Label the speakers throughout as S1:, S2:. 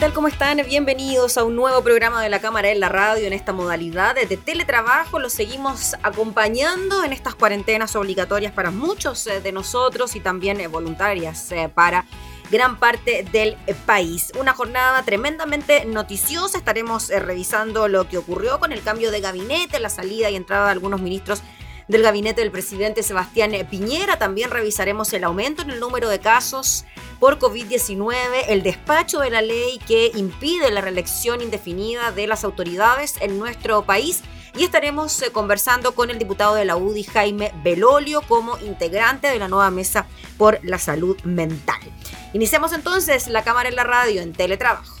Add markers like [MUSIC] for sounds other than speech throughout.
S1: Tal? ¿Cómo están? Bienvenidos a un nuevo programa de la Cámara en la Radio en esta modalidad de teletrabajo. Los seguimos acompañando en estas cuarentenas obligatorias para muchos eh, de nosotros y también eh, voluntarias eh, para gran parte del país. Una jornada tremendamente noticiosa. Estaremos revisando lo que ocurrió con el cambio de gabinete, la salida y entrada de algunos ministros del gabinete del presidente Sebastián Piñera. También revisaremos el aumento en el número de casos por COVID-19, el despacho de la ley que impide la reelección indefinida de las autoridades en nuestro país y estaremos eh, conversando con el diputado de la UDI, Jaime Belolio, como integrante de la nueva mesa por la salud mental. Iniciamos entonces la cámara en la radio en teletrabajo.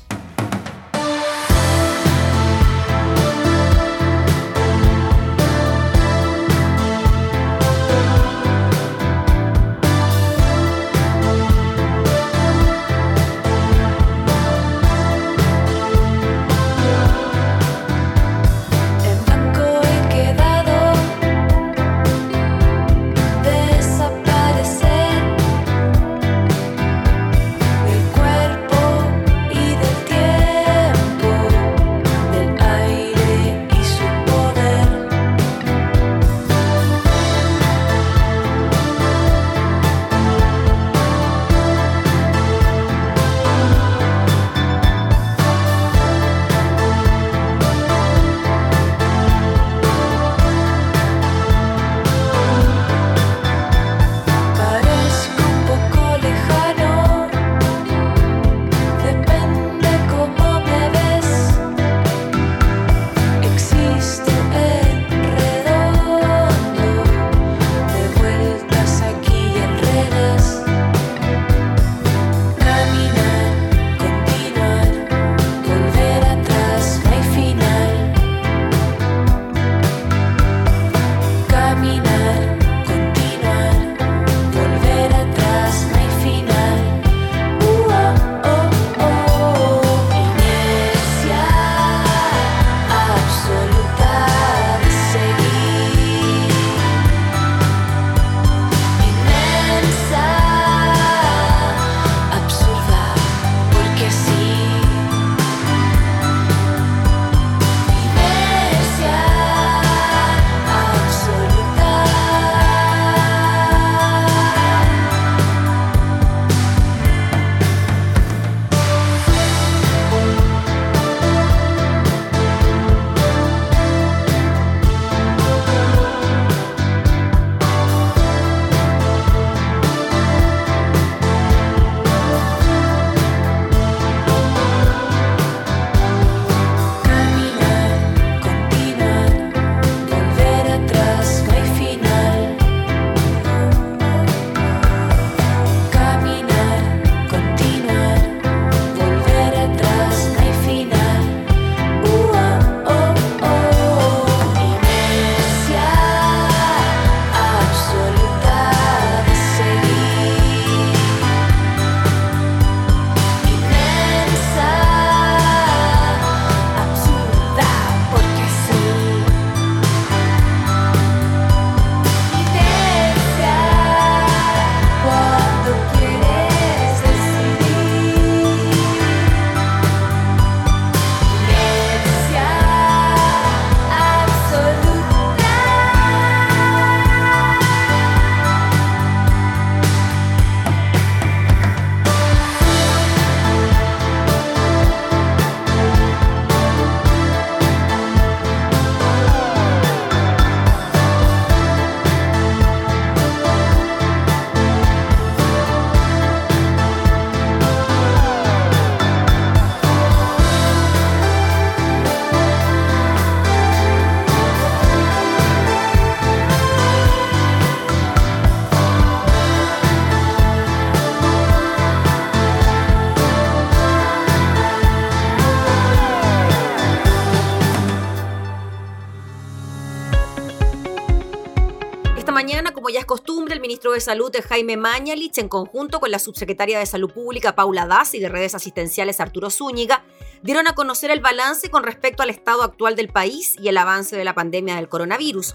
S1: De Salud Jaime Mañalich, en conjunto con la subsecretaria de Salud Pública Paula Das y de redes asistenciales Arturo Zúñiga, dieron a conocer el balance con respecto al estado actual del país y el avance de la pandemia del coronavirus.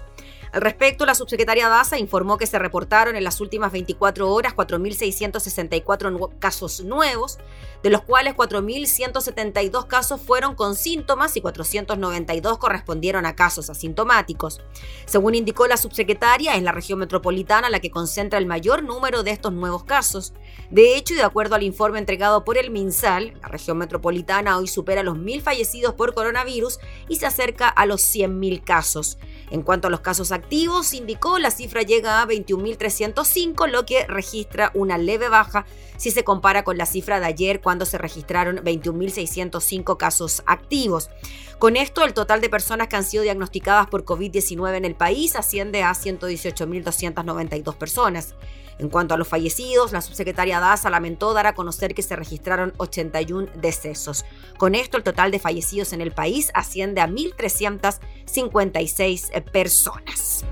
S1: Al respecto, la subsecretaria Daza informó que se reportaron en las últimas 24 horas 4.664 casos nuevos, de los cuales 4.172 casos fueron con síntomas y 492 correspondieron a casos asintomáticos. Según indicó la subsecretaria, es la región metropolitana la que concentra el mayor número de estos nuevos casos. De hecho, y de acuerdo al informe entregado por el MinSal, la región metropolitana hoy supera los 1.000 fallecidos por coronavirus y se acerca a los 100.000 casos. En cuanto a los casos activos, indicó la cifra llega a 21.305, lo que registra una leve baja si se compara con la cifra de ayer cuando se registraron 21.605 casos activos. Con esto, el total de personas que han sido diagnosticadas por COVID-19 en el país asciende a 118.292 personas. En cuanto a los fallecidos, la subsecretaria Daza lamentó dar a conocer que se registraron 81 decesos. Con esto, el total de fallecidos en el país asciende a 1.356 personas.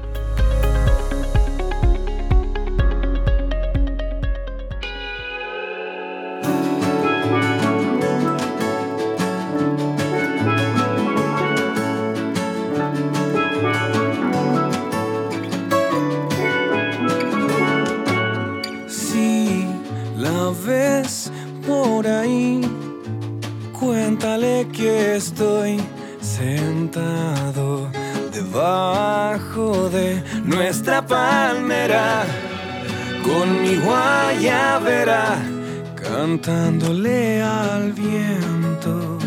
S2: Que estoy sentado debajo de nuestra palmera con mi guayabera cantándole al viento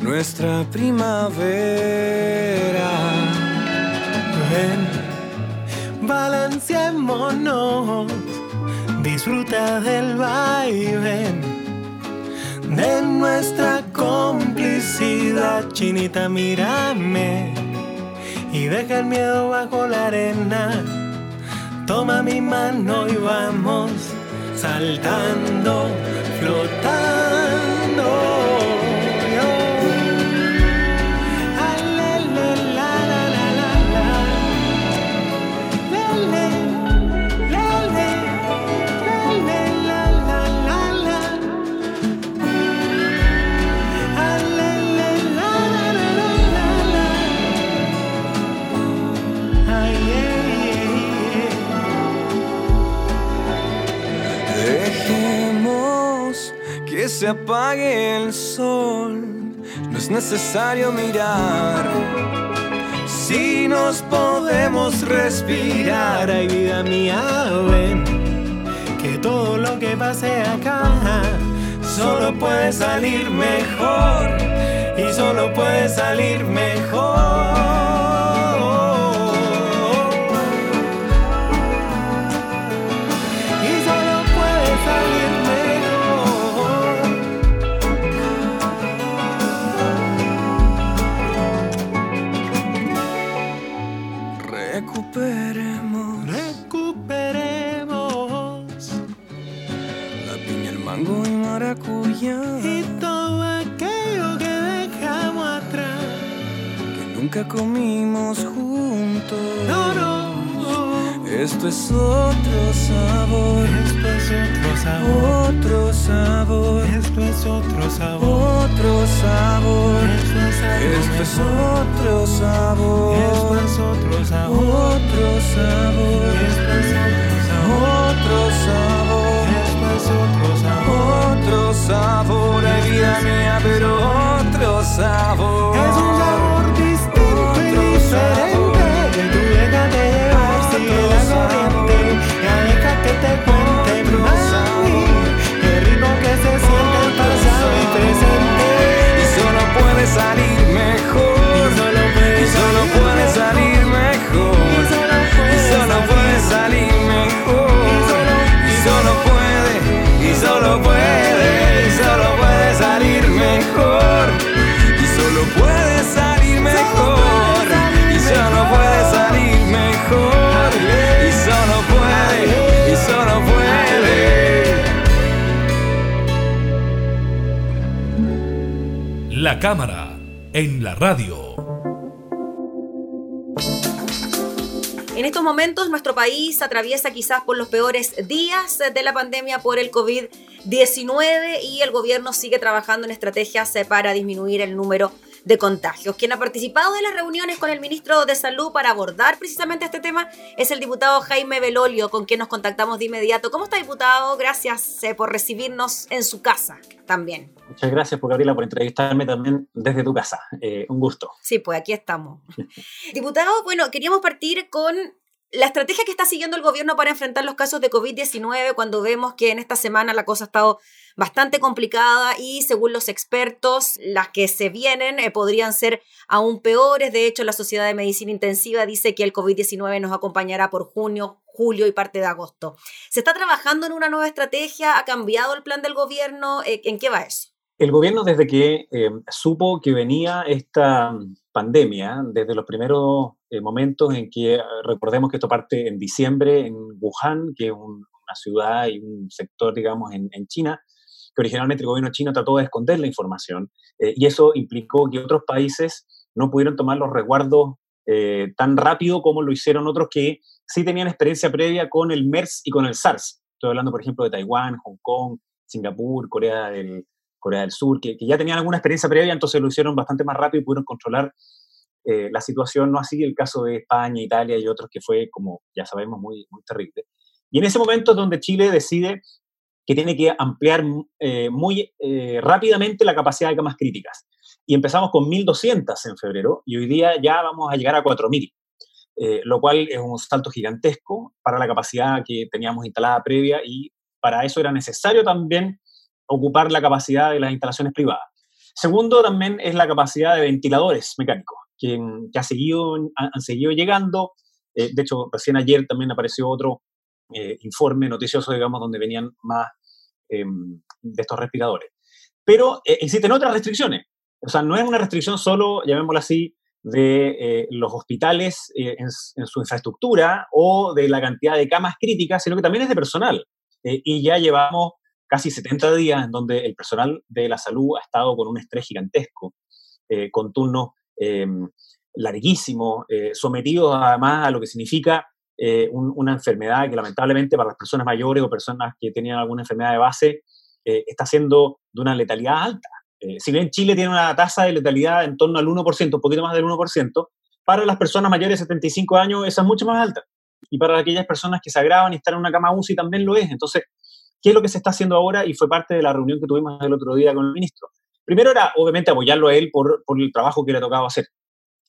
S2: nuestra primavera.
S3: Ven, balanceémonos, disfruta del vaivén de nuestra complicidad. Chinita, mírame y deja el miedo bajo la arena. Toma mi mano y vamos saltando, flotando.
S2: Apague el sol, no es necesario mirar. Si nos podemos respirar,
S3: ay vida mía, ven, que todo lo que pase acá solo puede salir mejor y solo puede salir mejor.
S2: Nunca comimos juntos.
S3: No, no.
S2: Esto es otro sabor.
S3: Esto es otro sabor.
S2: Otro sabor.
S3: Esto es otro sabor.
S2: Otro sabor.
S3: Esto es otro
S2: sabor.
S3: Esto es otro sabor.
S2: Otro sabor.
S3: Esto es otro sabor.
S2: Otro sabor.
S4: Cámara en la radio.
S1: En estos momentos nuestro país atraviesa quizás por los peores días de la pandemia por el COVID-19 y el gobierno sigue trabajando en estrategias eh, para disminuir el número de contagios. Quien ha participado de las reuniones con el ministro de Salud para abordar precisamente este tema es el diputado Jaime Belolio, con quien nos contactamos de inmediato. ¿Cómo está, diputado? Gracias eh, por recibirnos en su casa también.
S5: Muchas gracias, por Gabriela, por entrevistarme también desde tu casa. Eh, un gusto.
S1: Sí, pues aquí estamos. [LAUGHS] diputado, bueno, queríamos partir con la estrategia que está siguiendo el gobierno para enfrentar los casos de COVID-19, cuando vemos que en esta semana la cosa ha estado bastante complicada y según los expertos, las que se vienen eh, podrían ser aún peores. De hecho, la Sociedad de Medicina Intensiva dice que el COVID-19 nos acompañará por junio, julio y parte de agosto. ¿Se está trabajando en una nueva estrategia? ¿Ha cambiado el plan del gobierno? Eh, ¿En qué va eso?
S5: El gobierno desde que eh, supo que venía esta pandemia, desde los primeros momentos en que, recordemos que esto parte en diciembre en Wuhan, que es una ciudad y un sector, digamos, en, en China, que originalmente el gobierno chino trató de esconder la información eh, y eso implicó que otros países no pudieron tomar los resguardos eh, tan rápido como lo hicieron otros que sí tenían experiencia previa con el MERS y con el SARS. Estoy hablando, por ejemplo, de Taiwán, Hong Kong, Singapur, Corea del, Corea del Sur, que, ya tenían alguna experiencia previa, entonces lo hicieron bastante más rápido y pudieron controlar eh, la situación, no así el caso de España, Italia y otros que fue, como ya sabemos, muy, muy terrible. Y en ese momento es donde Chile decide que tiene que ampliar eh, muy eh, rápidamente la capacidad de camas críticas. Y empezamos con 1.200 en febrero y hoy día ya vamos a llegar a 4.000, eh, lo cual es un salto gigantesco para la capacidad que teníamos instalada previa y para eso era necesario también ocupar la capacidad de las instalaciones privadas. Segundo también es la capacidad de ventiladores mecánicos, que, ha seguido, han, seguido llegando. de hecho, recién ayer también apareció otro eh, informe noticioso, digamos, donde venían más em, de estos respiradores. Pero eh, existen otras restricciones. O sea, no es una restricción solo, llamémoslo así, de eh, los hospitales en, su infraestructura o de la cantidad de camas críticas, sino que también es de personal. y ya llevamos casi 70 días en donde el personal de la salud ha estado con un estrés gigantesco, con turnos em, larguísimos, sometidos además a lo que significa eh, una enfermedad que lamentablemente para las personas mayores o personas que tenían alguna enfermedad de base eh, está siendo de una letalidad alta. Eh, si bien Chile tiene una tasa de letalidad en torno al 1%, un poquito más del 1%, para las personas mayores de 75 años esa es mucho más alta. Y para aquellas personas que se agravan y están en una cama UCI también lo es. Entonces, ¿qué es lo que se está haciendo ahora? Y fue parte de la reunión que tuvimos el otro día con el ministro. Primero era, obviamente, apoyarlo a él por, por el trabajo que le ha tocado hacer.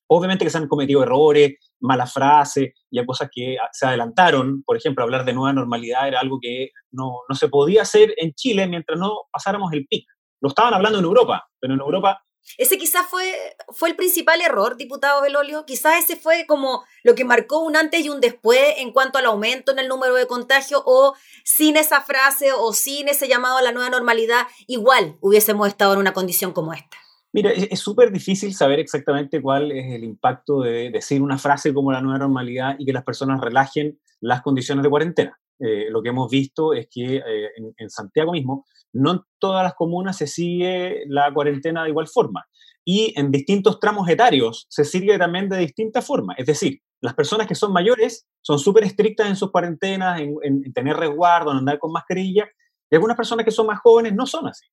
S5: Obviamente que se han cometido errores, malas frases y hay cosas que se adelantaron. Por ejemplo, hablar de nueva normalidad era algo que no, no se podía hacer en Chile mientras no pasáramos el pic. Lo estaban hablando en Europa, pero en Europa
S1: ese quizás fue, fue el principal error, diputado Belolio. Quizás ese fue como lo que marcó un antes y un después en cuanto al aumento en el número de contagios o sin esa frase o sin ese llamado a la nueva normalidad, igual hubiésemos estado en una condición como esta.
S5: Mira, es súper difícil saber exactamente cuál es el impacto de decir una frase como la nueva normalidad y que las personas relajen las condiciones de cuarentena. Eh, lo que hemos visto es que eh, en, Santiago mismo, no en todas las comunas se sigue la cuarentena de igual forma. Y en distintos tramos etarios se sigue también de distinta forma. Es decir, las personas que son mayores son súper estrictas en sus cuarentenas, en, en, tener resguardo, en andar con mascarilla, y algunas personas que son más jóvenes no son así.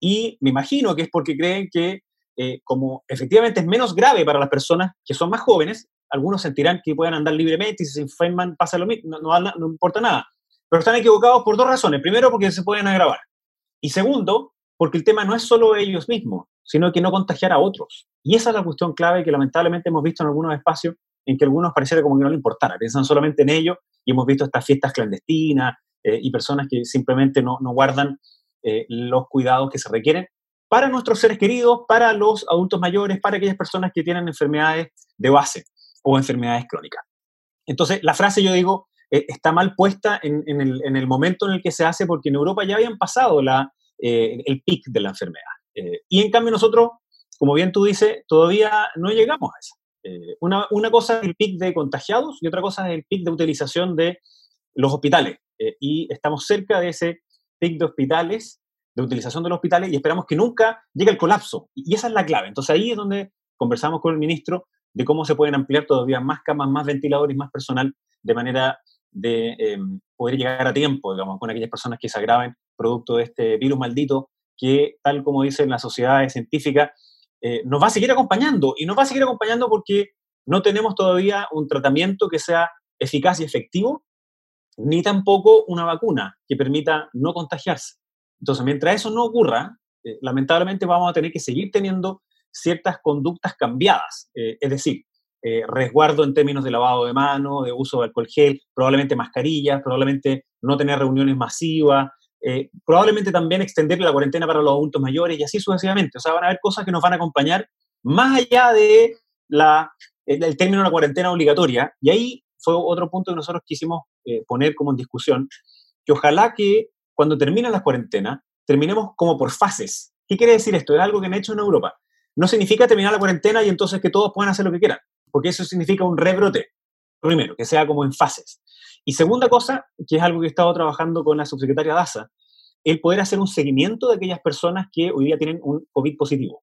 S5: Y me imagino que es porque creen que eh, como efectivamente es menos grave para las personas que son más jóvenes, algunos sentirán que pueden andar libremente y si se enferman pasa lo mismo, no, importa nada. Pero están equivocados por dos razones. Primero, porque se pueden agravar. Y segundo, porque el tema no es solo ellos mismos, sino que no contagiar a otros. Y esa es la cuestión clave que lamentablemente hemos visto en algunos espacios en que algunos pareciera como que no le importara, piensan solamente en ello y hemos visto estas fiestas clandestinas eh, y personas que simplemente no guardan eh, los cuidados que se requieren para nuestros seres queridos, para los adultos mayores, para aquellas personas que tienen enfermedades de base o enfermedades crónicas. Entonces, la frase, yo digo, eh, está mal puesta en, el, momento en el que se hace porque en Europa ya habían pasado la, eh, el pic de la enfermedad. y en cambio nosotros, como bien tú dices, todavía no llegamos a eso. Una, una, cosa es el pic de contagiados y otra cosa es el pic de utilización de los hospitales. y estamos cerca de ese de hospitales, de utilización de los hospitales, y esperamos que nunca llegue el colapso. Y esa es la clave. Entonces ahí es donde conversamos con el ministro de cómo se pueden ampliar todavía más camas, más ventiladores, más personal, de manera de eh, poder llegar a tiempo, digamos, con aquellas personas que se agraven producto de este virus maldito que, tal como dicen las sociedades científicas, eh, nos va a seguir acompañando. Y nos va a seguir acompañando porque no tenemos todavía un tratamiento que sea eficaz y efectivo, ni tampoco una vacuna que permita no contagiarse. Entonces, mientras eso no ocurra, eh, lamentablemente vamos a tener que seguir teniendo ciertas conductas cambiadas, eh, es decir, resguardo en términos de lavado de manos, de uso de alcohol gel, probablemente mascarillas, probablemente no tener reuniones masivas, eh, probablemente también extender la cuarentena para los adultos mayores y así sucesivamente. O sea, van a haber cosas que nos van a acompañar más allá de la, término de la cuarentena obligatoria. Y ahí fue otro punto que nosotros quisimos eh, poner como en discusión, que ojalá que cuando terminen las cuarentenas, terminemos como por fases. ¿Qué quiere decir esto? Es algo que han hecho en Europa. No significa terminar la cuarentena y entonces que todos puedan hacer lo que quieran, porque eso significa un rebrote. Primero, que sea como en fases. Y segunda cosa, que es algo que he estado trabajando con la subsecretaria Daza, el poder hacer un seguimiento de aquellas personas que hoy día tienen un COVID positivo.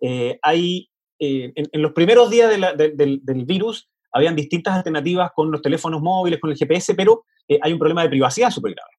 S5: Eh, hay, eh, en, los primeros días del, virus, habían distintas alternativas con los teléfonos móviles, con el GPS, pero eh, hay un problema de privacidad súper grave.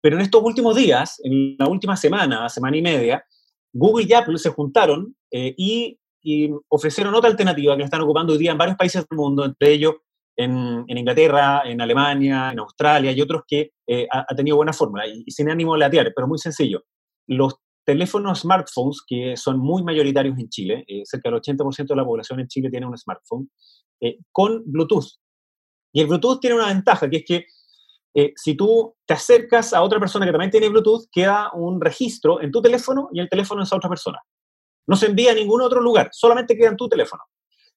S5: Pero en estos últimos días, en la última semana, semana y media, Google y Apple se juntaron y, y, ofrecieron otra alternativa que están ocupando hoy día en varios países del mundo, entre ellos en, Inglaterra, en Alemania, en Australia y otros que eh, ha, tenido buena fórmula y, sin ánimo de latear, pero muy sencillo. Los teléfonos smartphones, que son muy mayoritarios en Chile, eh, cerca del 80% de la población en Chile tiene un smartphone, eh, con Bluetooth. Y el Bluetooth tiene una ventaja, que es que si tú te acercas a otra persona que también tiene Bluetooth, queda un registro en tu teléfono y el teléfono de esa otra persona. No se envía a ningún otro lugar, solamente queda en tu teléfono.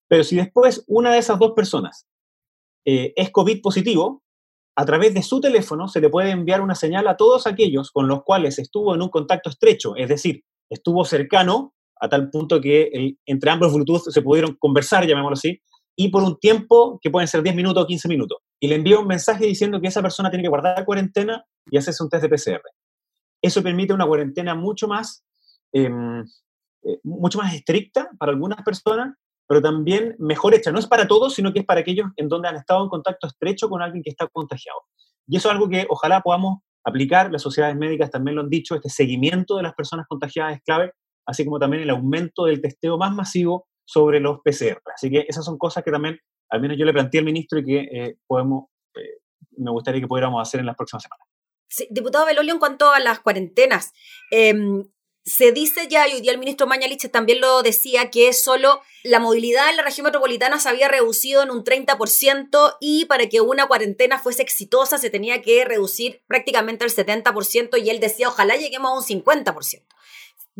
S5: Pero si después una de esas dos personas eh, es COVID positivo, a través de su teléfono se le puede enviar una señal a todos aquellos con los cuales estuvo en un contacto estrecho, es decir, estuvo cercano a tal punto que entre ambos Bluetooth se pudieron conversar, llamémoslo así, y por un tiempo que pueden ser 10 minutos o 15 minutos. Y le envía un mensaje diciendo que esa persona tiene que guardar cuarentena y hacerse un test de PCR. Eso permite una cuarentena mucho más, em, eh, mucho más estricta para algunas personas pero también mejor hecha. No es para todos, sino que es para aquellos en donde han estado en contacto estrecho con alguien que está contagiado. Y eso es algo que ojalá podamos aplicar, las sociedades médicas también lo han dicho, este seguimiento de las personas contagiadas es clave, así como también el aumento del testeo más masivo sobre los PCR. Así que esas son cosas que también, al menos yo le planteé al ministro y que eh, podemos, eh, me gustaría que pudiéramos hacer en las próximas semanas.
S1: Diputado Belolio, en cuanto a las cuarentenas, eh, se dice ya, y hoy día el ministro Mañalich también lo decía, que solo la movilidad en la región metropolitana se había reducido en un 30% y para que una cuarentena fuese exitosa se tenía que reducir prácticamente al 70% y él decía, ojalá lleguemos a un 50%.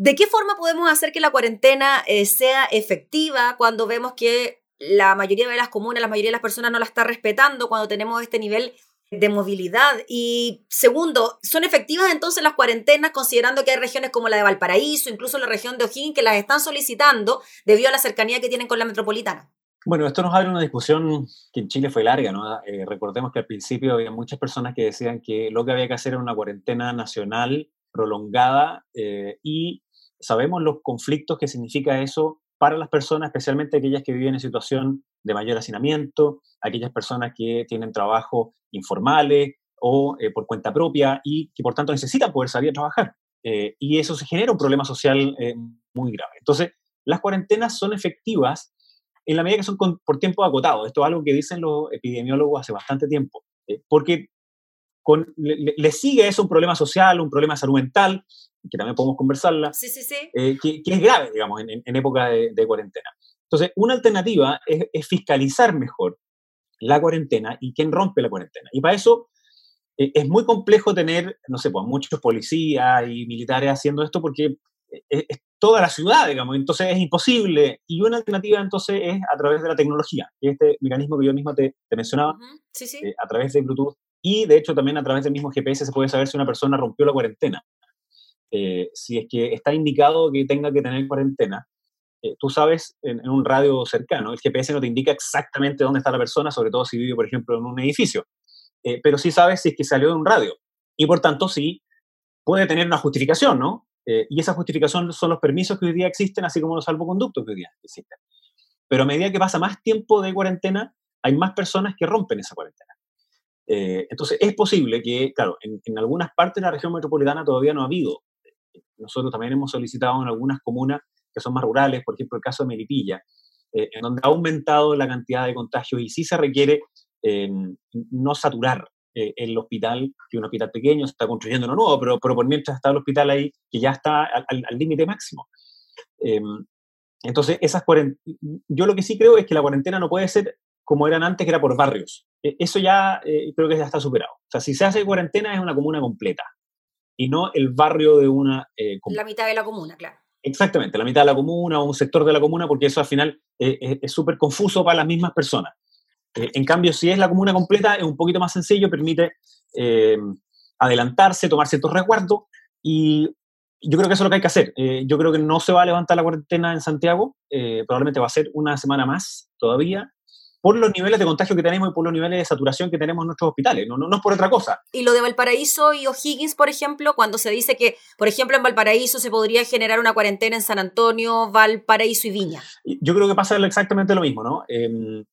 S1: ¿De qué forma podemos hacer que la cuarentena eh, sea efectiva cuando vemos que la mayoría de las comunas, la mayoría de las personas no la está respetando, cuando tenemos este nivel de movilidad. Y segundo, ¿son efectivas entonces las cuarentenas considerando que hay regiones como la de Valparaíso, incluso la región de O'Higgins, que las están solicitando debido a la cercanía que tienen con la metropolitana?
S5: Bueno, esto nos abre una discusión que en Chile fue larga, ¿no? Eh, recordemos que al principio había muchas personas que decían que lo que había que hacer era una cuarentena nacional prolongada eh, y sabemos los conflictos que significa eso para las personas, especialmente aquellas que viven en situación de mayor hacinamiento, aquellas personas que tienen trabajo informales o eh, por cuenta propia y que por tanto necesitan poder salir a trabajar. Eh, y eso se genera un problema social eh, muy grave. Entonces, las cuarentenas son efectivas en la medida que son por tiempo acotado. Esto es algo que dicen los epidemiólogos hace bastante tiempo, porque con, le, sigue eso un problema social, un problema salud mental, que también podemos conversarla,
S1: sí, sí, sí.
S5: Que, que, es grave, digamos, en, en época de, de, cuarentena. Entonces, una alternativa es, fiscalizar mejor la cuarentena y quién rompe la cuarentena. Y para eso eh, es muy complejo tener, no sé, pues muchos policías y militares haciendo esto porque eh, es, toda la ciudad, digamos, entonces es imposible. Y una alternativa entonces es a través de la tecnología, que este mecanismo que yo mismo te, mencionaba, eh, a través de Bluetooth y de hecho también a través del mismo GPS se puede saber si una persona rompió la cuarentena. Si es que está indicado que tenga que tener cuarentena, eh, tú sabes en, un radio cercano, el GPS no te indica exactamente dónde está la persona, sobre todo si vive, por ejemplo, en un edificio, eh, pero sí sabes si es que salió de un radio. Y por tanto, sí puede tener una justificación, ¿no? Eh, y esa justificación son los permisos que hoy día existen, así como los salvoconductos que hoy día existen. pero a medida que pasa más tiempo de cuarentena, hay más personas que rompen esa cuarentena. Eh, entonces, es posible que, claro, en, en, algunas partes de la región metropolitana todavía no ha habido. Nosotros también hemos solicitado en algunas comunas que son más rurales, por ejemplo, el caso de Melipilla, eh, en donde ha aumentado la cantidad de contagios y sí se requiere eh, no saturar eh, el hospital, que un hospital pequeño, se está construyendo uno nuevo, pero, pero por mientras está el hospital ahí, que ya está al límite máximo. Em, entonces, esas yo lo que sí creo es que la cuarentena no puede ser como eran antes, que era por barrios. E, eso ya creo que ya está superado. O sea, si se hace cuarentena es una comuna completa y no el barrio de una
S1: comuna. La mitad de la comuna, claro.
S5: Exactamente, la mitad de la comuna o un sector de la comuna, porque eso al final eh, es súper confuso para las mismas personas. Eh, en cambio, si es la comuna completa, es un poquito más sencillo, permite eh, adelantarse, tomar ciertos resguardos y yo creo que eso es lo que hay que hacer. yo creo que no se va a levantar la cuarentena en Santiago, probablemente va a ser una semana más todavía, por los niveles de contagio que tenemos y por los niveles de saturación que tenemos en nuestros hospitales, no, no, no es por otra cosa.
S1: Y lo de Valparaíso y O'Higgins, por ejemplo, cuando se dice que, por ejemplo, en Valparaíso se podría generar una cuarentena en San Antonio, Valparaíso y Viña.
S5: Yo creo que pasa exactamente lo mismo, ¿no? Eh,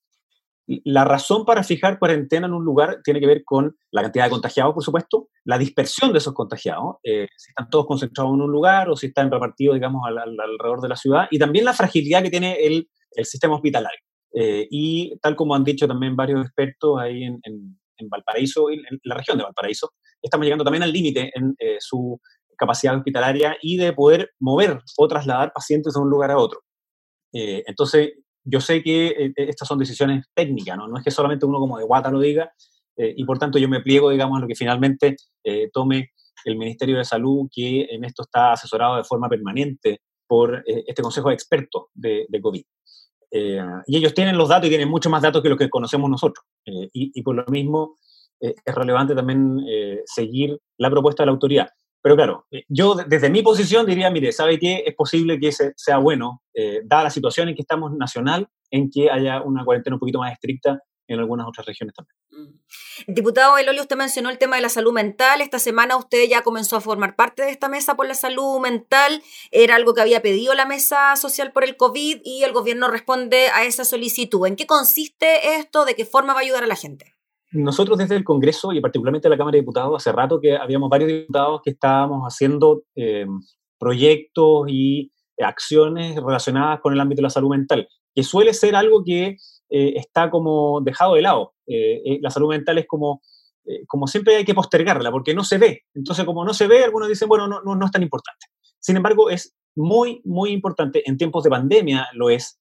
S5: la razón para fijar cuarentena en un lugar tiene que ver con la cantidad de contagiados, por supuesto, la dispersión de esos contagiados, eh, si están todos concentrados en un lugar o si están repartidos, digamos, alrededor de la ciudad, y también la fragilidad que tiene el, el sistema hospitalario. Eh, y tal como han dicho también varios expertos ahí en, en, Valparaíso, en, la región de Valparaíso, estamos llegando también al límite en eh, su capacidad hospitalaria y de poder mover o trasladar pacientes de un lugar a otro. Eh, entonces, yo sé que estas son decisiones técnicas, ¿no? no es que solamente uno como de guata lo diga, y por tanto yo me pliego, digamos, a lo que finalmente tome el Ministerio de Salud, que en esto está asesorado de forma permanente por este Consejo de Expertos de, de COVID. Eh, y ellos tienen los datos y tienen mucho más datos que lo que conocemos nosotros. Eh, y, por lo mismo eh, es relevante también seguir la propuesta de la autoridad. Pero claro, yo desde mi posición diría, mire, ¿sabe qué? Es posible que sea bueno, dada la situación en que estamos nacional, en que haya una cuarentena un poquito más estricta en algunas otras regiones también. Mm.
S1: Diputado Elolio, usted mencionó el tema de la salud mental. Esta semana usted ya comenzó a formar parte de esta mesa por la salud mental. Era algo que había pedido la mesa social por el COVID y el gobierno responde a esa solicitud. ¿En qué consiste esto? ¿De qué forma va a ayudar a la gente?
S5: Nosotros desde el Congreso y particularmente la Cámara de Diputados, hace rato que habíamos varios diputados que estábamos haciendo eh, proyectos y acciones relacionadas con el ámbito de la salud mental, que suele ser algo que eh, está como dejado de lado. Eh, eh, la salud mental es como, como siempre hay que postergarla porque no se ve. Entonces, como no se ve, algunos dicen, bueno, no, no, es tan importante. Sin embargo, es muy, muy importante. En tiempos de pandemia lo es.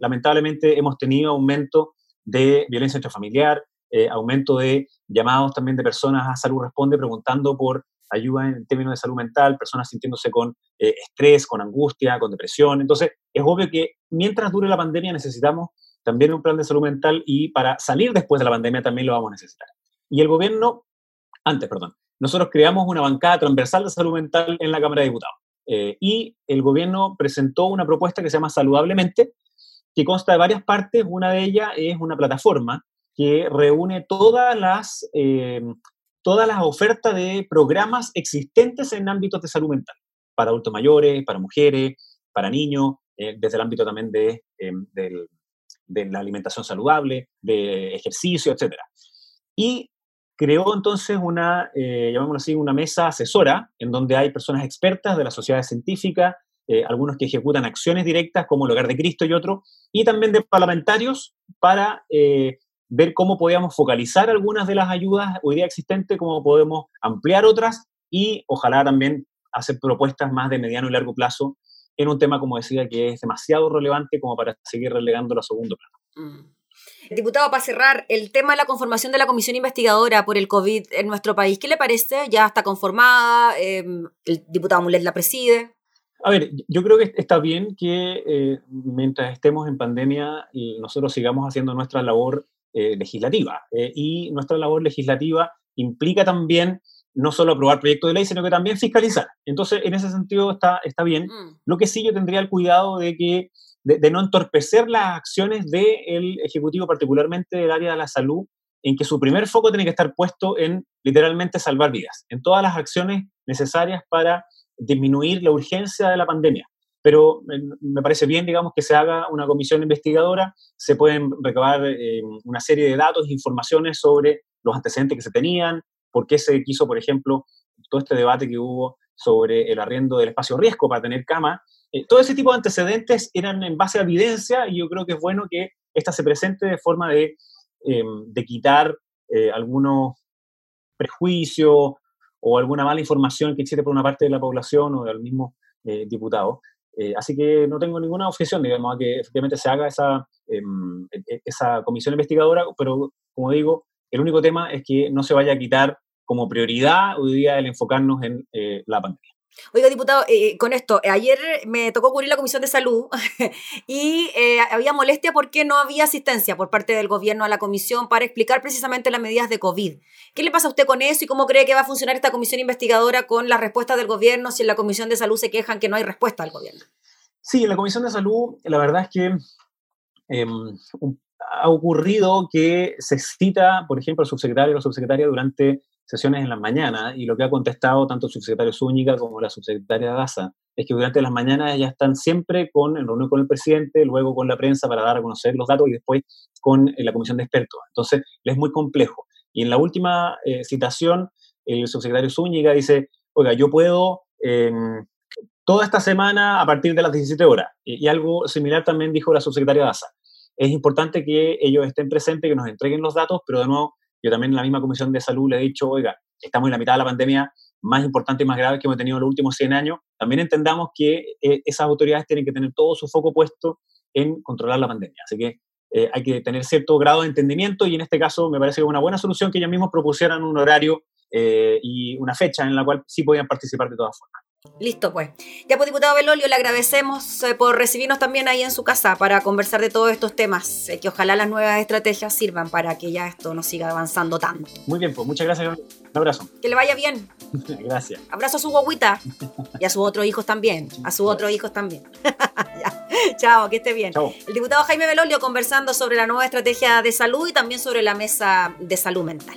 S5: lamentablemente hemos tenido aumento de violencia intrafamiliar, aumento de llamados también de personas a Salud Responde preguntando por ayuda en términos de salud mental, personas sintiéndose con estrés, con angustia, con depresión. Entonces, es obvio que mientras dure la pandemia necesitamos también un plan de salud mental y para salir después de la pandemia también lo vamos a necesitar. Y el gobierno, antes, perdón, nosotros creamos una bancada transversal de salud mental en la Cámara de Diputados. Eh, y el gobierno presentó una propuesta que se llama Saludablemente, que consta de varias partes. Una de ellas es una plataforma que reúne todas las, eh, todas las ofertas de programas existentes en ámbitos de salud mental, para adultos mayores, para mujeres, para niños, eh, desde el ámbito también de, del, de la alimentación saludable, de ejercicio, etc. Y creó entonces una, eh, llamémoslo así, una mesa asesora en donde hay personas expertas de la sociedad científica, eh, algunos que ejecutan acciones directas como el Hogar de Cristo y otros, y también de parlamentarios para eh, ver cómo podíamos focalizar algunas de las ayudas hoy día existentes, cómo podemos ampliar otras y ojalá también hacer propuestas más de mediano y largo plazo en un tema, como decía, que es demasiado relevante como para seguir relegándolo a segundo plano.
S1: Mm. Diputado, para cerrar, el tema de la conformación de la comisión investigadora por el COVID en nuestro país, ¿qué le parece? ¿Ya está conformada? Em, ¿El diputado Mulet la preside?
S5: A ver, yo creo que está bien que eh, mientras estemos en pandemia nosotros sigamos haciendo nuestra labor eh, legislativa. Eh, y nuestra labor legislativa implica también no solo aprobar proyectos de ley, sino que también fiscalizar. Entonces, en ese sentido está, está bien. Mm. Lo que sí yo tendría el cuidado de que de, no entorpecer las acciones del Ejecutivo, particularmente del área de la salud, en que su primer foco tiene que estar puesto en literalmente salvar vidas, en todas las acciones necesarias para disminuir la urgencia de la pandemia. pero eh, me parece bien, digamos, que se haga una comisión investigadora, se pueden recabar eh, una serie de datos e informaciones sobre los antecedentes que se tenían, por qué se quiso, por ejemplo, todo este debate que hubo sobre el arriendo del espacio riesgo para tener cama. Eh, todo ese tipo de antecedentes eran en base a evidencia y yo creo que es bueno que esta se presente de forma de, de quitar algunos prejuicios o alguna mala información que existe por una parte de la población o del mismo diputado. Eh, así que no tengo ninguna objeción, digamos, a que efectivamente se haga esa, em, e, e, esa comisión investigadora, pero como digo, el único tema es que no se vaya a quitar como prioridad hoy día el enfocarnos en eh, la pandemia.
S1: Oiga, diputado, eh, con esto, ayer me tocó cubrir la Comisión de Salud [LAUGHS] y había molestia porque no había asistencia por parte del gobierno a la comisión para explicar precisamente las medidas de COVID. ¿Qué le pasa a usted con eso y cómo cree que va a funcionar esta comisión investigadora con las respuestas del gobierno si en la Comisión de Salud se quejan que no hay respuesta del gobierno?
S5: Sí, en la Comisión de Salud, la verdad es que em, ha ocurrido que se cita, por ejemplo, al subsecretario o la subsecretaria durante sesiones en las mañanas y lo que ha contestado tanto el subsecretario Zúñiga como la subsecretaria Daza es que durante las mañanas ya están siempre con, en reunión con el presidente, luego con la prensa para dar a conocer los datos y después con eh, la comisión de expertos. Entonces, es muy complejo. Y en la última eh, citación, el subsecretario Zúñiga dice, oiga, yo puedo em, toda esta semana a partir de las 17 horas. Y, algo similar también dijo la subsecretaria Daza. Es importante que ellos estén presentes, que nos entreguen los datos, pero de nuevo, yo también en la misma Comisión de Salud le he dicho, oiga, estamos en la mitad de la pandemia más importante y más grave que hemos tenido en los últimos 100 años. También entendamos que eh, esas autoridades tienen que tener todo su foco puesto en controlar la pandemia. Así que eh, hay que tener cierto grado de entendimiento y en este caso me parece que es una buena solución que ellos mismos propusieran un horario eh, y una fecha en la cual sí podían participar de todas formas.
S1: Listo, pues. Ya, pues, diputado Belolio, le agradecemos eh, por recibirnos también ahí en su casa para conversar de todos estos temas, que ojalá las nuevas estrategias sirvan para que ya esto no siga avanzando tanto.
S5: Muy bien, pues muchas gracias. Un abrazo.
S1: Que le vaya bien. [LAUGHS]
S5: gracias.
S1: Abrazo a su guaguita y a sus otros hijos también. A sus otros hijos también. [LAUGHS] Chao, que esté bien. El diputado Jaime Belolio conversando sobre la nueva estrategia de salud y también sobre la mesa de salud mental.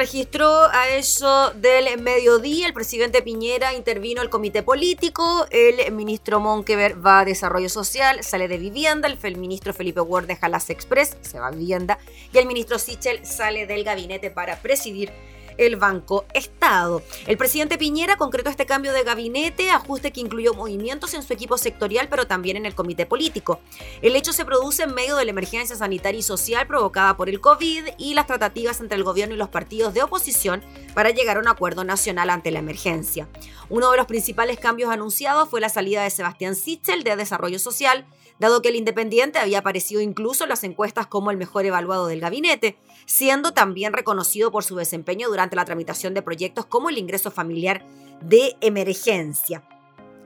S1: Registró a eso del mediodía. El presidente Piñera intervino el comité político. El ministro Monkever va a Desarrollo Social, sale de Vivienda. El, ministro Felipe Ward deja las Express, se va a Vivienda. Y el ministro Sichel sale del gabinete para presidir el Banco Estado. El presidente Piñera concretó este cambio de gabinete, ajuste que incluyó movimientos en su equipo sectorial, pero también en el comité político. El hecho se produce en medio de la emergencia sanitaria y social provocada por el COVID y las tratativas entre el gobierno y los partidos de oposición para llegar a un acuerdo nacional ante la emergencia. Uno de los principales cambios anunciados fue la salida de Sebastián Sichel de Desarrollo Social, dado que el independiente había aparecido incluso en las encuestas como el mejor evaluado del gabinete, siendo también reconocido por su desempeño durante la tramitación de proyectos como el ingreso familiar de emergencia.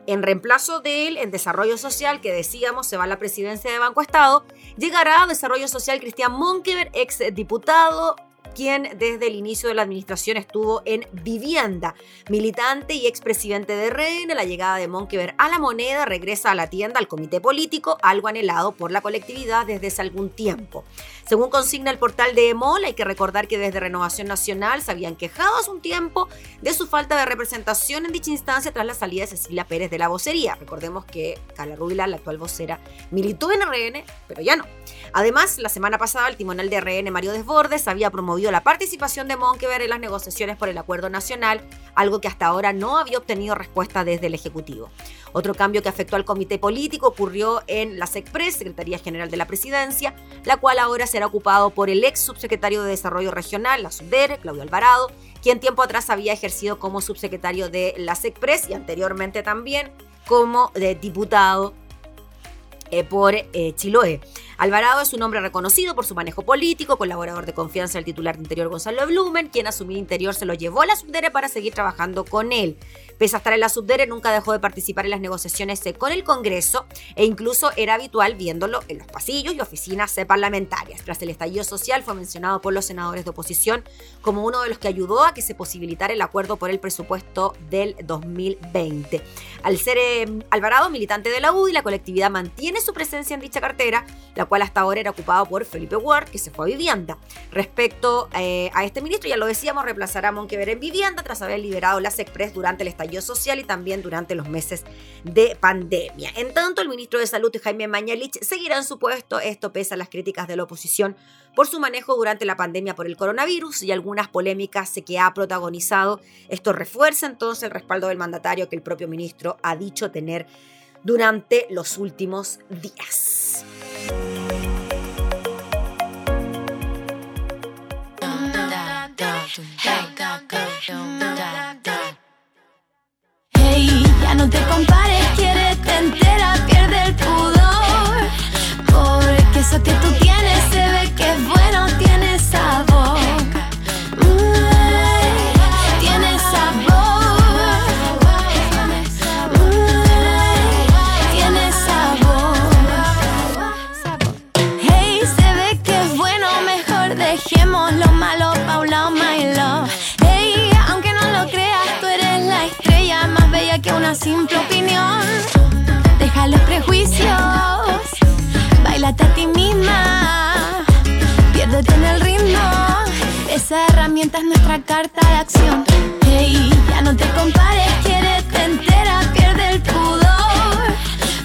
S1: En reemplazo de él, en Desarrollo Social, que decíamos se va a la presidencia de Banco Estado, llegará a Desarrollo Social Cristian Monkever, ex diputado, quien desde el inicio de la administración estuvo en vivienda. Militante y expresidente de RN, la llegada de Monkever a la moneda regresa a la tienda al comité político, algo anhelado por la colectividad desde hace algún tiempo. Según consigna el portal de EMOL, hay que recordar que desde Renovación Nacional se habían quejado hace un tiempo de su falta de representación en dicha instancia tras la salida de Cecilia Pérez de la vocería. Recordemos que Carla Rubila, la actual vocera, militó en RN, pero ya no. Además, la semana pasada el timonel de RN, Mario Desbordes, había promovido la participación de Monkever en las negociaciones por el acuerdo nacional, algo que hasta ahora no había obtenido respuesta desde el Ejecutivo. Otro cambio que afectó al comité político ocurrió en la SECPRES, Secretaría General de la Presidencia, la cual ahora será ocupado por el ex subsecretario de Desarrollo Regional, la SUDER, Claudio Alvarado, quien tiempo atrás había ejercido como subsecretario de la SECPRES y anteriormente también como eh, diputado eh, por eh, Chiloé. Alvarado es un hombre reconocido por su manejo político, colaborador de confianza del titular de Interior Gonzalo Blumen, quien asumir Interior se lo llevó a la Subdere para seguir trabajando con él. Pese a estar en la Subdere, nunca dejó de participar en las negociaciones con el Congreso e incluso era habitual viéndolo en los pasillos y oficinas parlamentarias. Tras el estallido social fue mencionado por los senadores de oposición como uno de los que ayudó a que se posibilitara el acuerdo por el presupuesto del 2020. Al ser eh, Alvarado militante de la UDI, la colectividad mantiene su presencia en dicha cartera, la hasta ahora era ocupado por Felipe Ward, que se fue a vivienda. Respecto eh, a este ministro, ya lo decíamos, reemplazará a Monkever en vivienda tras haber liberado las Express durante el estallido social y también durante los meses de pandemia. En tanto, el ministro de Salud, Jaime Mañalich, seguirá en su puesto, esto pese a las críticas de la oposición por su manejo durante la pandemia por el coronavirus y algunas polémicas que ha protagonizado. Esto refuerza entonces el respaldo del mandatario que el propio ministro ha dicho tener durante los últimos días.
S6: Hey, ya no te compares, quiere te entera, pierde el pudor. Porque eso que tú tienes bailate a ti misma, piérdete en el ritmo. Esa herramienta es nuestra carta de acción. Hey, ya no te compares, quiérete entera, pierde el pudor.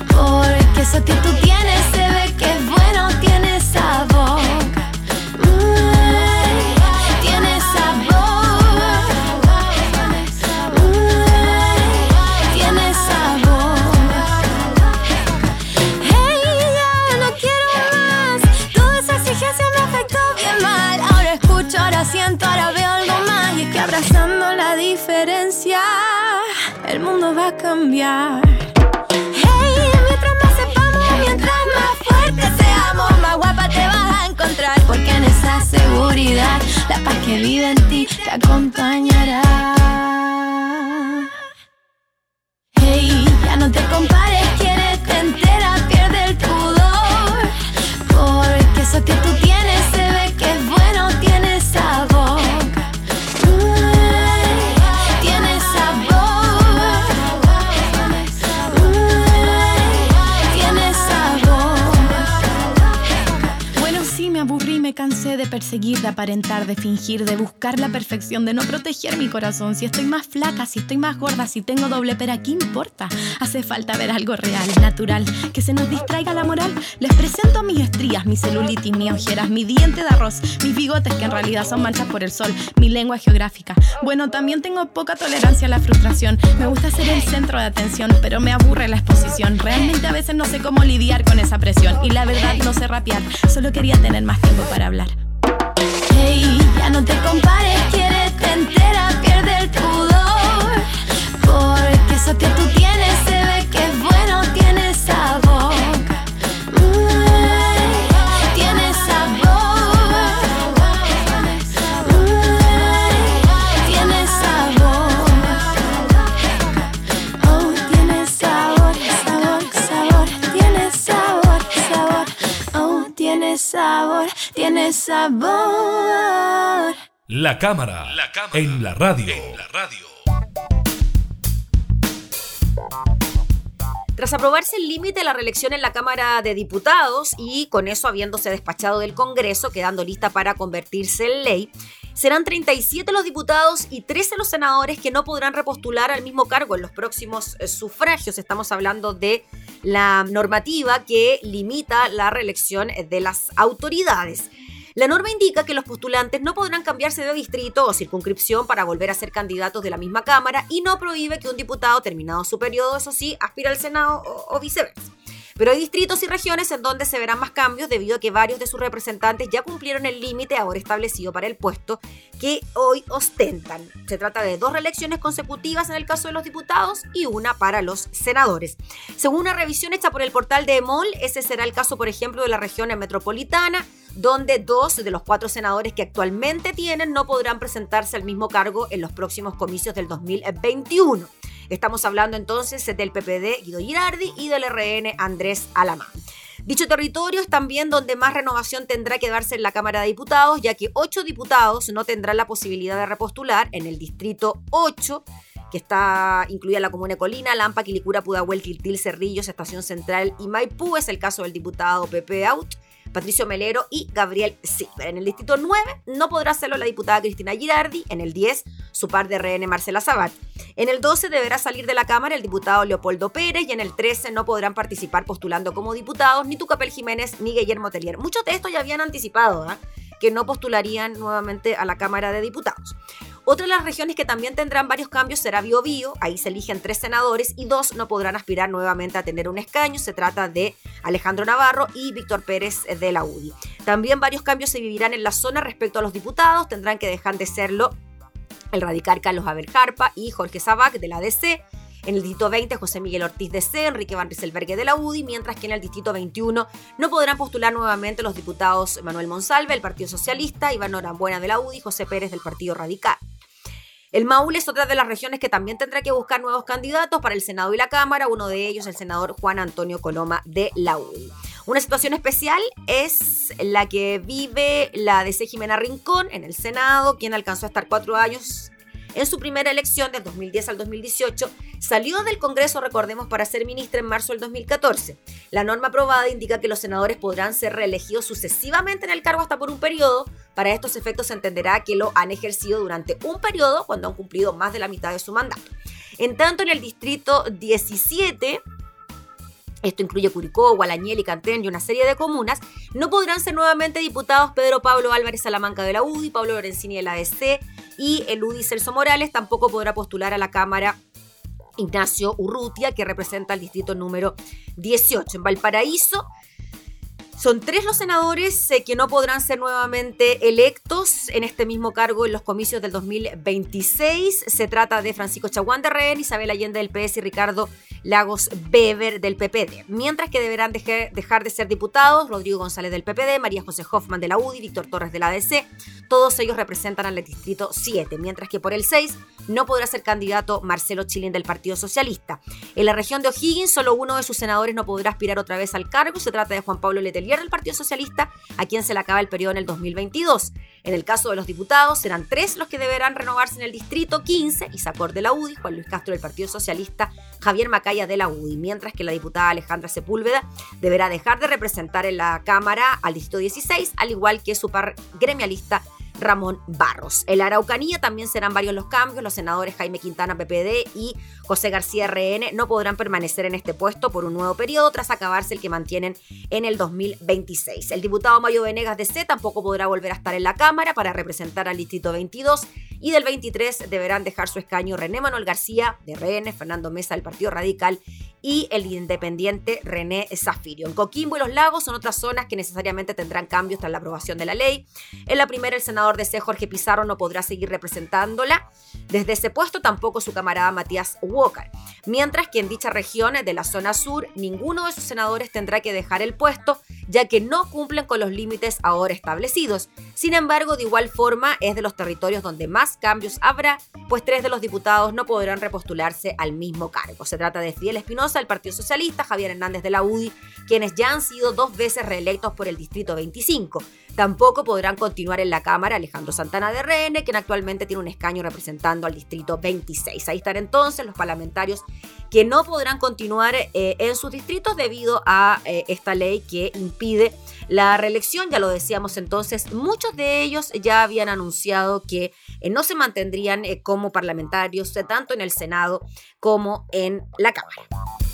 S6: Porque eso que tú tienes se ve que es bueno, tiene sabor. Cambiar. Hey, mientras más sepamos, mientras más fuertes seamos, más guapa te vas a encontrar. Porque en esa seguridad, la paz que vive en ti te acompañará. Hey, ya no te compares, quiérete entera, pierde el pudor. Porque eso que tú tienes se ve que es perseguir, de aparentar, de fingir, de buscar la perfección, de no proteger mi corazón. Si estoy más flaca, si estoy más gorda, si tengo doble pera, ¿qué importa? Hace falta ver algo real, natural, que se nos distraiga la moral. Les presento mis estrías, mi celulitis, mis ojeras, mi diente de arroz, mis bigotes que en realidad son manchas por el sol, mi lengua geográfica. Bueno, también tengo poca tolerancia a la frustración. Me gusta ser el centro de atención, pero me aburre la exposición. Realmente a veces no sé cómo lidiar con esa presión. Y la verdad no sé rapear, solo quería tener más tiempo para hablar. Hey, ya no te compares, quieres entera, pierde el pudor. Porque eso que tú tienes se ve que es bueno, tiene sabor. Mm, tiene sabor. Tiene sabor. Oh, tiene sabor, sabor, sabor. Tiene sabor, sabor. Oh, tiene sabor, tiene sabor.
S4: La cámara, en la radio.
S1: Tras aprobarse el límite de la reelección en la Cámara de Diputados y con eso habiéndose despachado del Congreso, quedando lista para convertirse en ley, serán 37 los diputados y 13 los senadores que no podrán repostular al mismo cargo en los próximos eh, sufragios. Estamos hablando de la normativa que limita la reelección de las autoridades. La norma indica que los postulantes no podrán cambiarse de distrito o circunscripción para volver a ser candidatos de la misma Cámara y no prohíbe que un diputado terminado su periodo, eso sí, aspire al Senado o, o viceversa. Pero hay distritos y regiones en donde se verán más cambios debido a que varios de sus representantes ya cumplieron el límite ahora establecido para el puesto que hoy ostentan. Se trata de dos reelecciones consecutivas en el caso de los diputados y una para los senadores. Según una revisión hecha por el portal de EMOL, ese será el caso, por ejemplo, de la región metropolitana, donde dos de los cuatro senadores que actualmente tienen no podrán presentarse al mismo cargo en los próximos comicios del 2021. Estamos hablando entonces del PPD Guido Girardi y del RN Andrés Alamán. Dicho territorio es también donde más renovación tendrá que darse en la Cámara de Diputados, ya que ocho diputados no tendrán la posibilidad de repostular en el distrito 8 que está incluida la comuna de Colina, Lampa, Quilicura, Pudahuel, Quiltil, Cerrillos, Estación Central y Maipú. Es el caso del diputado Pepe Out, Patricio Melero y Gabriel Silver. En el distrito 9 no podrá hacerlo la diputada Cristina Girardi, en el 10 su par de RN Marcela Sabat. En el 12 deberá salir de la Cámara el diputado Leopoldo Pérez y en el 13 no podrán participar postulando como diputados ni Tucapel Jiménez ni Guillermo Telier. Muchos de estos ya habían anticipado ¿eh? que no postularían nuevamente a la Cámara de Diputados. Otra de las regiones que también tendrán varios cambios será Biobío, ahí se eligen tres senadores y dos no podrán aspirar nuevamente a tener un escaño, se trata de Alejandro Navarro y Víctor Pérez de la UDI. También varios cambios se vivirán en la zona respecto a los diputados, tendrán que dejar de serlo el radical Carlos Aberjarpa y Jorge Sabac de la DC. En el distrito 20, José Miguel Ortiz de C, Enrique Van Rieselbergue de la UDI, mientras que en el distrito 21 no podrán postular nuevamente los diputados Manuel Monsalve, del Partido Socialista, Iván Norambuena de la UDI José Pérez del Partido Radical. El Maule es otra de las regiones que también tendrá que buscar nuevos candidatos para el Senado y la Cámara, uno de ellos el senador Juan Antonio Coloma de la UDI. Una situación especial es la que vive la DC Jimena Rincón en el Senado, quien alcanzó a estar cuatro años en su primera elección del 2010 al 2018, salió del Congreso, recordemos, para ser ministra en marzo del 2014. La norma aprobada indica que los senadores podrán ser reelegidos sucesivamente en el cargo hasta por un periodo. Para estos efectos se entenderá que lo han ejercido durante un periodo cuando han cumplido más de la mitad de su mandato. En tanto, en el distrito 17, esto incluye Curicó, Gualañel y Cantén y una serie de comunas, no podrán ser nuevamente diputados Pedro Pablo Álvarez Salamanca de la UDI, Pablo Lorenzini de la ADC y el UDI Celso Morales tampoco podrá postular a la Cámara Ignacio Urrutia, que representa el distrito número 18. En Valparaíso son tres los senadores eh, que no podrán ser nuevamente electos en este mismo cargo en los comicios del 2026. Se trata de Francisco Chaguán de Rehén, Isabel Allende del PS y Ricardo Lagos Beber del PPD. Mientras que deberán dejar de ser diputados Rodrigo González del PPD, María José Hoffman de la UDI, Víctor Torres de la ADC. Todos ellos representan al distrito 7, mientras que por el 6 no podrá ser candidato Marcelo Chilín del Partido Socialista. En la región de O'Higgins, solo uno de sus senadores no podrá aspirar otra vez al cargo. Se trata de Juan Pablo Letelier del Partido Socialista, a quien se le acaba el periodo en el 2022. En el caso de los diputados, serán tres los que deberán renovarse en el distrito 15, Isacor de la UDI, Juan Luis Castro del Partido Socialista, Javier De la UDI, mientras que la diputada Alejandra Sepúlveda deberá dejar de representar en la Cámara al distrito 16, al igual que su par gremialista Ramón Barros. En la Araucanía también serán varios los cambios. Los senadores Jaime Quintana, PPD y José García RN no podrán permanecer en este puesto por un nuevo periodo tras acabarse el que mantienen en el 2026. El diputado Mayo Venegas de C tampoco podrá volver a estar en la Cámara para representar al Distrito 22 y del 23 deberán dejar su escaño René Manuel García de RN, Fernando Mesa del Partido Radical y el independiente René Zafirio. En Coquimbo y Los Lagos son otras zonas que necesariamente tendrán cambios tras la aprobación de la ley. En la primera, el senador de C, Jorge Pizarro, no podrá seguir representándola. Desde ese puesto tampoco su camarada Matías Walker. Mientras que en dichas regiones de la zona sur, ninguno de sus senadores tendrá que dejar el puesto, ya que no cumplen con los límites ahora establecidos. Sin embargo, de igual forma, es de los territorios donde más cambios habrá, pues tres de los diputados no podrán repostularse al mismo cargo. Se trata de Fidel Espinosa, del Partido Socialista, Javier Hernández de la UDI, quienes ya han sido dos veces reelectos por el Distrito 25. Tampoco podrán continuar en la Cámara Alejandro Santana de RN, quien actualmente tiene un escaño representando al Distrito 26. Ahí están entonces los parlamentarios que no podrán continuar eh, en sus distritos debido a eh, esta ley que impide la reelección. Ya lo decíamos entonces, muchos de ellos ya habían anunciado que eh, no se mantendrían como parlamentarios tanto en el Senado como en la Cámara.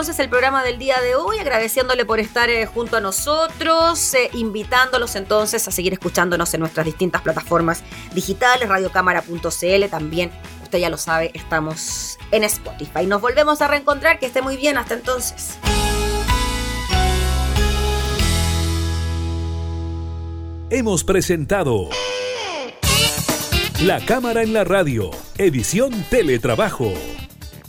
S1: Entonces el programa del día de hoy, agradeciéndole por estar eh, junto a nosotros, eh, invitándolos entonces a seguir escuchándonos en nuestras distintas plataformas digitales, radiocámara.cl, también, usted ya lo sabe, estamos en Spotify. Nos volvemos a reencontrar, que esté muy bien, hasta entonces.
S7: Hemos presentado La Cámara en la Radio, edición Teletrabajo.